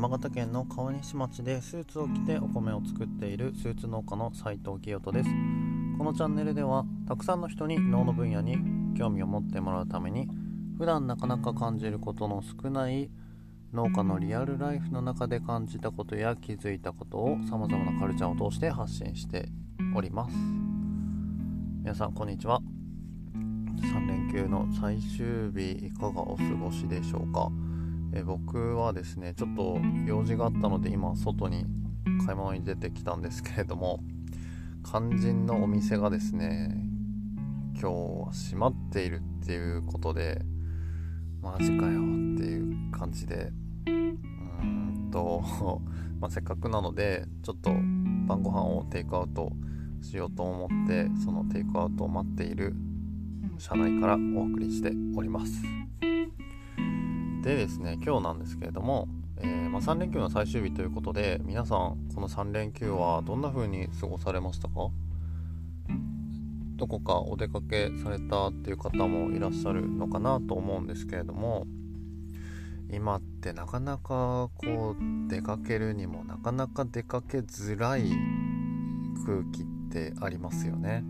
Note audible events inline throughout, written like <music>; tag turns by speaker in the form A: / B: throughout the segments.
A: 山形県の川西町でスーツを着てお米を作っているスーツ農家の斉藤清人です。このチャンネルではたくさんの人に農の分野に興味を持ってもらうために普段なかなか感じることの少ない農家のリアルライフの中で感じたことや気づいたことをさまざまなカルチャーを通して発信しております。皆さんこんにちは。3連休の最終日いかがお過ごしでしょうか？え僕はですねちょっと用事があったので今外に買い物に出てきたんですけれども肝心のお店がですね今日は閉まっているっていうことでマジかよっていう感じでうーんと、<laughs> まあ、せっかくなのでちょっと晩ご飯をテイクアウトしようと思ってそのテイクアウトを待っている車内からお送りしております。でですね今日なんですけれども、えー、まあ、3連休の最終日ということで皆さんこの3連休はどんな風に過ごされましたか？どこかお出かけされたっていう方もいらっしゃるのかなと思うんですけれども今ってなかなかこう出かけるにもなかなか出かけづらい空気ってありますよね。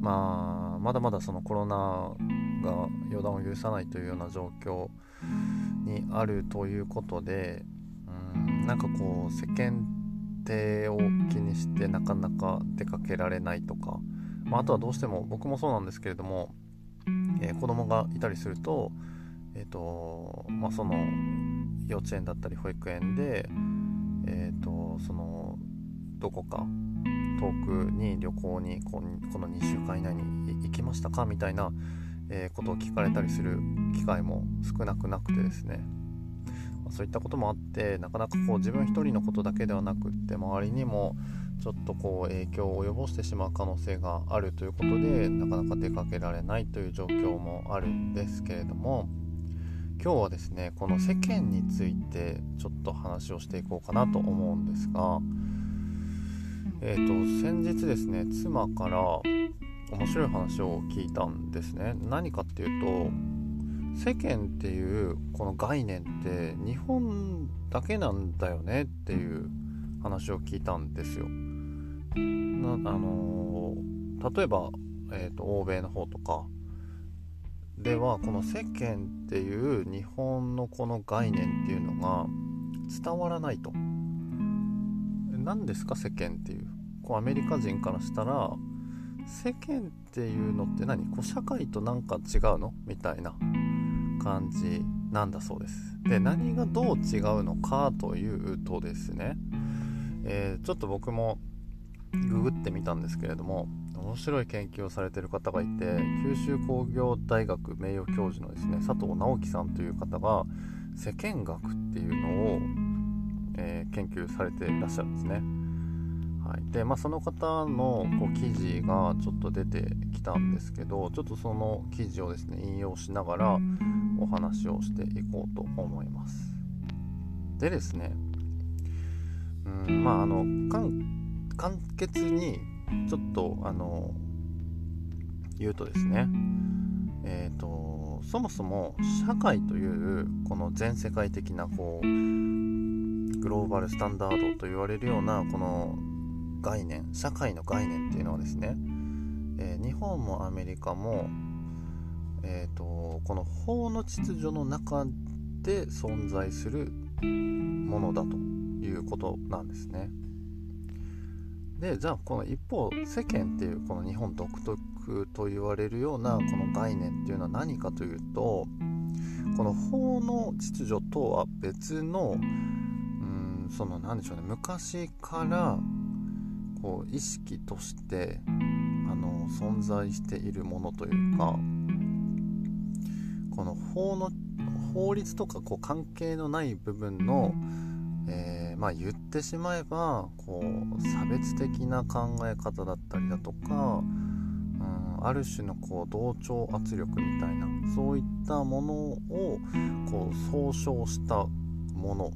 A: まあまだまだそのコロナが予断を許さないというような状況にあるということでうんなんかこう世間体を気にしてなかなか出かけられないとか、まあ、あとはどうしても僕もそうなんですけれども、えー、子供がいたりすると,、えーとまあ、その幼稚園だったり保育園で、えーと、そのどこか遠くに旅行にこの2週間以内に行きましたかみたいなえ、ことを聞かれたりする機会も少なくなくてですね、ま、そういったこともあってなかなかこう自分一人のことだけではなくって周りにもちょっとこう影響を及ぼしてしまう可能性があるということでなかなか出かけられないという状況もあるんですけれども今日はですねこの世間についてちょっと話をしていこうかなと思うんですがえっ、ー、と先日ですね妻から面白い話を聞いたんですね。何かっていうと世間っていうこの概念って日本だけなんだよねっていう話を聞いたんですよ。なあの例えば、えーと、欧米の方とか。ではこの世間っていう日本のこの概念っていうのが伝わらないと。何ですか世間っていう。こうアメリカ人からしたら世間っていうのって何？こう社会となんか違うの？みたいな感じなんだそうです。で何がどう違うのかというとですね、えー、ちょっと僕もググってみたんですけれども面白い研究をされてる方がいて九州工業大学名誉教授のですね佐藤直樹さんという方が世間学っていうのを、えー、研究されていらっしゃるんですね。はいでまあ、その方のこう記事がちょっと出てきたんですけどちょっとその記事をですね引用しながらお話をしていこうと思います。でですねうんまああの簡潔にちょっとあの言うとですねえっ、ー、とそもそも社会というこの全世界的なこうグローバルスタンダードと言われるようなこの概念社会の概念っていうのはですね、えー、日本もアメリカも、えーと、この法の秩序の中で存在するものだということなんですね。でじゃあこの一方世間っていうこの日本独特と言われるようなこの概念っていうのは何かというとこの法の秩序とは別のうんその何でしょうね昔からこう意識としてあの存在しているものというかこの法の法律とかこう関係のない部分の、えー、まあ、言ってしまえばこう差別的な考え方だったりだとか、うん、ある種のこう同調圧力みたいなそういったものをこう総称したもの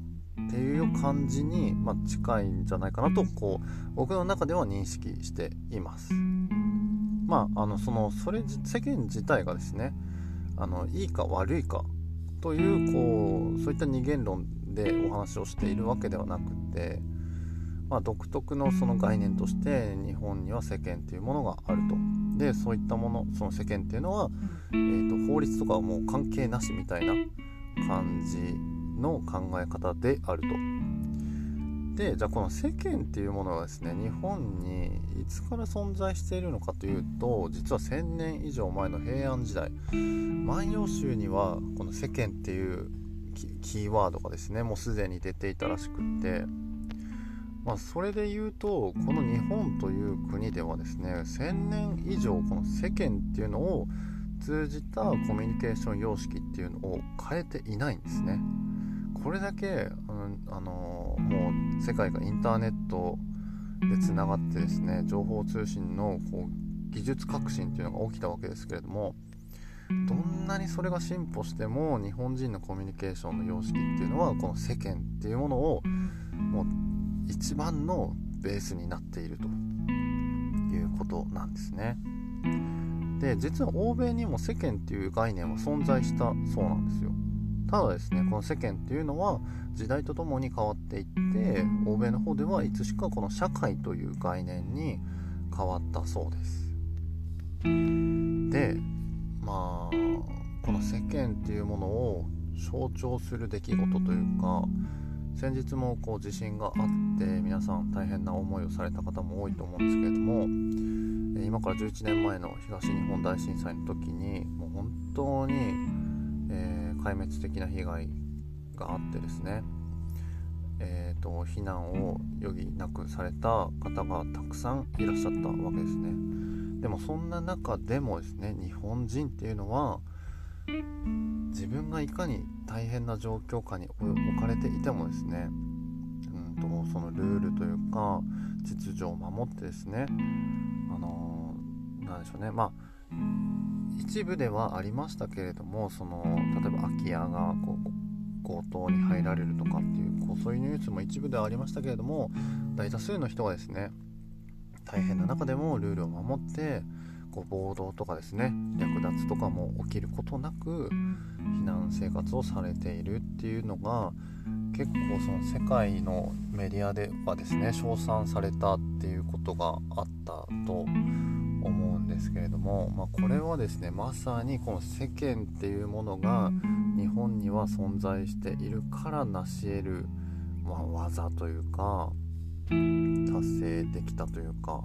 A: っていう感じに、まあ、近いんじゃないかなとこう僕の中では認識しています。まああのそのそれ世間自体がですねあのいいか悪いかというこうそういった二元論でお話をしているわけではなくて、まあ、独特のその概念として日本には世間っていうものがあると。でそういったものその世間っていうのは、えーと、法律とかはもう関係なしみたいな感じの考え方であると。でじゃあこの世間っていうものはですね日本にいつから存在しているのかというと実は1000年以上前の平安時代万葉集にはこの世間っていうキーワードがですねもうすでに出ていたらしくってまあ、それで言うとこの日本という国ではですね1000年以上この世間っていうのを通じたコミュニケーション様式っていうのを変えていないんですね。これだけ、あのもう世界がインターネットでつながってですね情報通信のこう技術革新っていうのが起きたわけですけれどもどんなにそれが進歩しても日本人のコミュニケーションの様式っていうのはこの世間っていうものをもう一番のベースになっているということなんですね。で実は欧米にも世間っていう概念は存在したそうなんですよ。ただですねこの世間っていうのは時代とともに変わっていって欧米の方ではいつしかこの社会という概念に変わったそうです。でまあこの世間っていうものを象徴する出来事というか先日もこう地震があって皆さん大変な思いをされた方も多いと思うんですけれども今から11年前の東日本大震災の時にもう本当に、壊滅的な被害があってですね、えーと、と避難を余儀なくされた方がたくさんいらっしゃったわけですね。でもそんな中でもですね日本人っていうのは自分がいかに大変な状況下に置かれていてもですね、うんと、そのルールというか秩序を守ってですねあのー、でしょうね。まあ一部ではありましたけれどもその例えば空き家がこう強盗に入られるとかっていうこうそういうニュースも一部ではありましたけれども大多数の人がですね大変な中でもルールを守ってこう暴動とかですね略奪とかも起きることなく避難生活をされているっていうのが結構その世界のメディアではですね称賛されたっていうことがあったと思うんですけれども、まあ、これはですねまさにこの世間っていうものが日本には存在しているから成し得る、まあ、技というか達成できたというか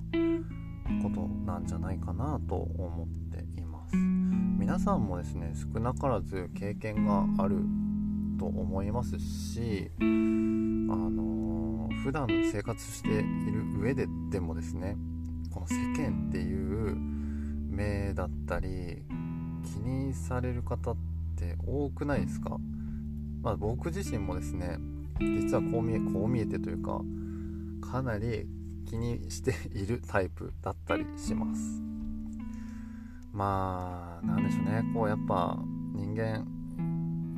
A: ことなんじゃないかなと思っています。皆さんもですね少なからず経験があると思いますしあのー、普段生活している上ででもですねこの世間っていう目だったり気にされる方って多くないですか、まあ、僕自身もですね実はこう見えこう見えてというかかなり気にしているタイプだったりします。まあなんでしょうね。こうやっぱ人間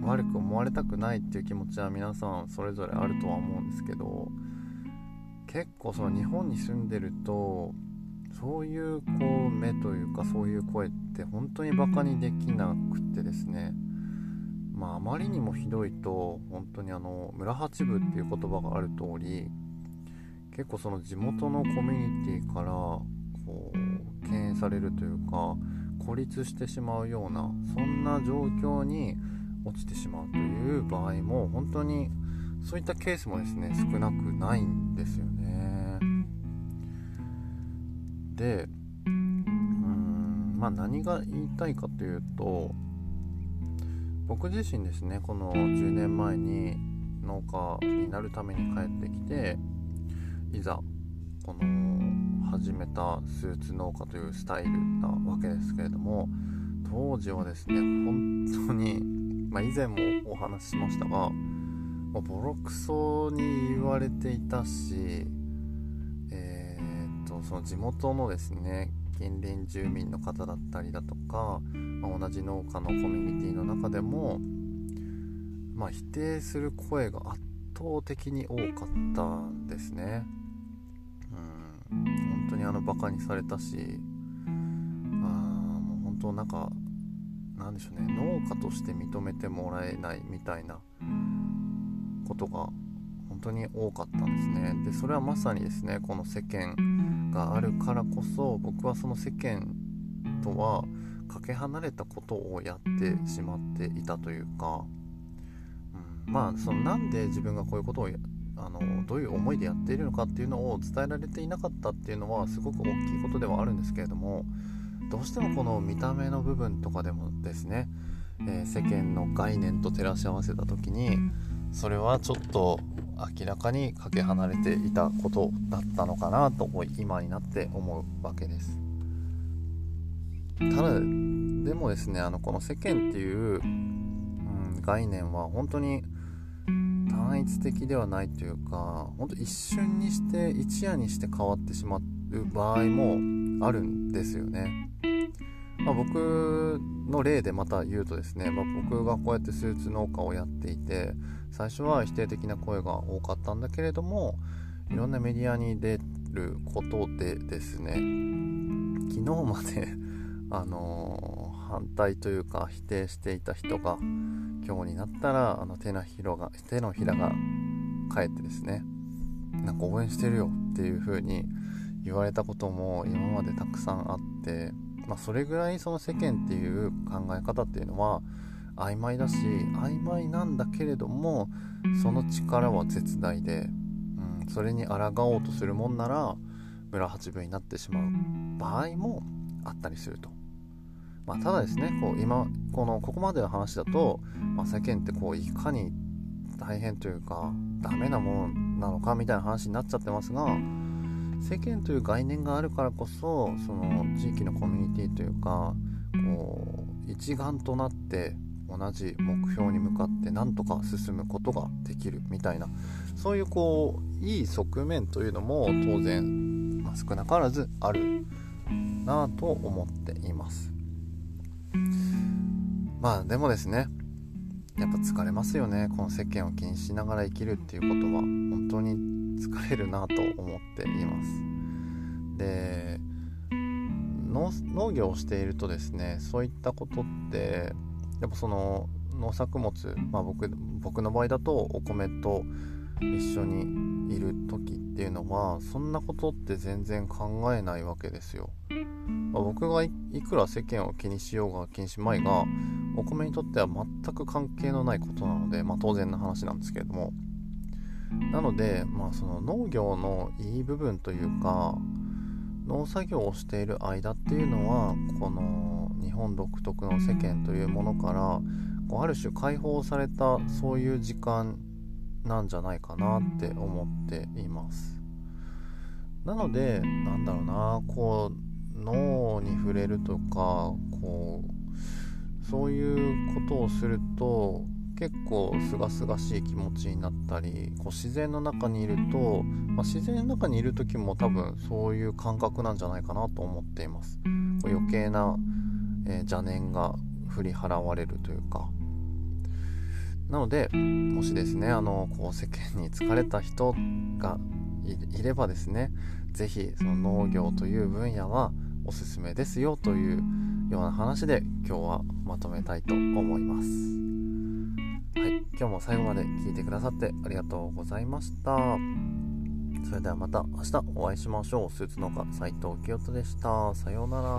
A: 悪く思われたくないっていう気持ちは皆さんそれぞれあるとは思うんですけど結構その日本に住んでるとそういうこう目というかそういう声って本当にバカにできなくてですね。まああまりにもひどいと本当にあの村八部っていう言葉がある通り結構その地元のコミュニティからこう敬遠されるというか孤立してしまうようなそんな状況に落ちてしまうという場合も本当にそういったケースもですね少なくないんですよでうんまあ何が言いたいかというと僕自身ですねこの10年前に農家になるために帰ってきていざこの始めたスーツ農家というスタイルなわけですけれども当時はですね本当に、まあ、以前もお話ししましたが、まあ、ボロクソに言われていたしその地元のですね近隣住民の方だったりだとか、まあ、同じ農家のコミュニティの中でも、まあ、否定する声が圧倒的に多かったんですね。うん本当にあのバカにされたしあもう本当なんかなんでしょうね農家として認めてもらえないみたいなことが本当に多かったんですねでそれはまさにですねこの世間があるからこそ僕はその世間とはかけ離れたことをやってしまっていたというか、うん、まあそのなんで自分がこういうことをあのどういう思いでやっているのかっていうのを伝えられていなかったっていうのはすごく大きいことではあるんですけれどもどうしてもこの見た目の部分とかでもですね、えー、世間の概念と照らし合わせた時にそれはちょっと明らかにかけ離れていたことだったのかなと今になって思うわけです。ただでもですねあのこの世間っていう、うん、概念は本当に単一的ではないというか本当一瞬にして一夜にして変わってしまう場合もあるんですよね。まあ、僕の例でまた言うとですね、まあ、僕がこうやってスーツ農家をやっていて最初は否定的な声が多かったんだけれどもいろんなメディアに出ることでですね昨日まで <laughs> あのー、反対というか否定していた人が今日になったらあの手のひらが手のひらが返ってですねなんか応援してるよっていう風に言われたことも今までたくさんあって、まあ、それぐらいその世間っていう考え方っていうのは曖昧だし曖昧なんだけれどもその力は絶大で、うん、それに抗おうとするもんなら村八分になってしまう場合もあったりすると。まあ、ただですねこう今このここまでの話だと、まあ、世間ってこういかに大変というかダメなものなのかみたいな話になっちゃってますが世間という概念があるからこそその地域のコミュニティというかこう一丸となって同じ目標に向かってなんとか進むことができるみたいなそういうこういい側面というのも当然、まあ、少なからずあるなと思っています。まあでもですねやっぱ疲れますよね。この世間を気にしながら生きるっていうことは。本当に疲れるなと思っていますで農業をしているとですねそういったことってやっぱその農作物、まあ僕、僕の場合だとお米と一緒にいる時っていうのはそんなことって全然考えないわけですよ。まあ、僕がいくら世間を気にしようが気にしまいがお米にとっては全く関係のないことなので、まあ、当然の話なんですけれどもなので、まあ、その農業のいい部分というか農作業をしている間っていうのはこの日本独特の世間というものからこうある種解放されたそういう時間なんじゃないかなって思っています。なのでなんだろうなこう脳に触れるとかこうそういうことをすると結構すがすがしい気持ちになったりこう自然の中にいると、まあ、自然の中にいる時も多分そういう感覚なんじゃないかなと思っていますこう余計な、えー、邪念が振り払われるというかなのでもしですねあのこう世間に疲れた人がいればですね是非その農業という分野はおすすめですよというような話で今日はまとめたいと思います。今日も最後まで聞いてくださってありがとうございました。それではまた明日お会いしましょう。スーツ農家斉藤清人でした。さようなら。